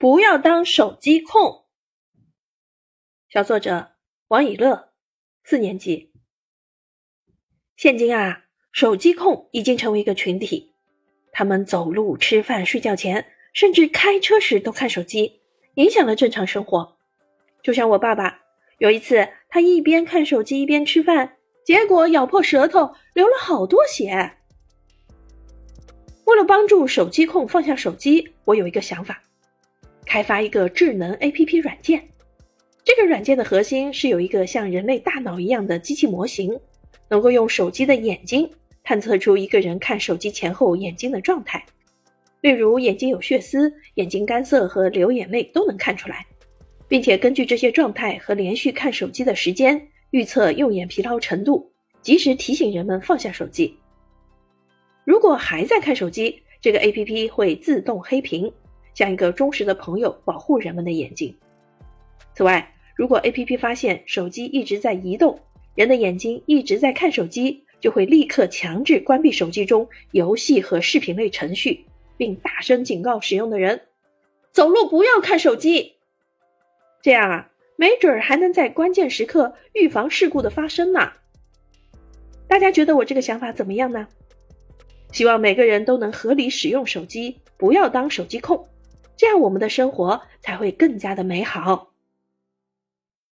不要当手机控。小作者王以乐，四年级。现今啊，手机控已经成为一个群体，他们走路、吃饭、睡觉前，甚至开车时都看手机，影响了正常生活。就像我爸爸，有一次他一边看手机一边吃饭，结果咬破舌头，流了好多血。为了帮助手机控放下手机，我有一个想法。开发一个智能 APP 软件，这个软件的核心是有一个像人类大脑一样的机器模型，能够用手机的眼睛探测出一个人看手机前后眼睛的状态，例如眼睛有血丝、眼睛干涩和流眼泪都能看出来，并且根据这些状态和连续看手机的时间，预测用眼疲劳程度，及时提醒人们放下手机。如果还在看手机，这个 APP 会自动黑屏。像一个忠实的朋友，保护人们的眼睛。此外，如果 APP 发现手机一直在移动，人的眼睛一直在看手机，就会立刻强制关闭手机中游戏和视频类程序，并大声警告使用的人：走路不要看手机。这样啊，没准儿还能在关键时刻预防事故的发生呢。大家觉得我这个想法怎么样呢？希望每个人都能合理使用手机，不要当手机控。这样，我们的生活才会更加的美好。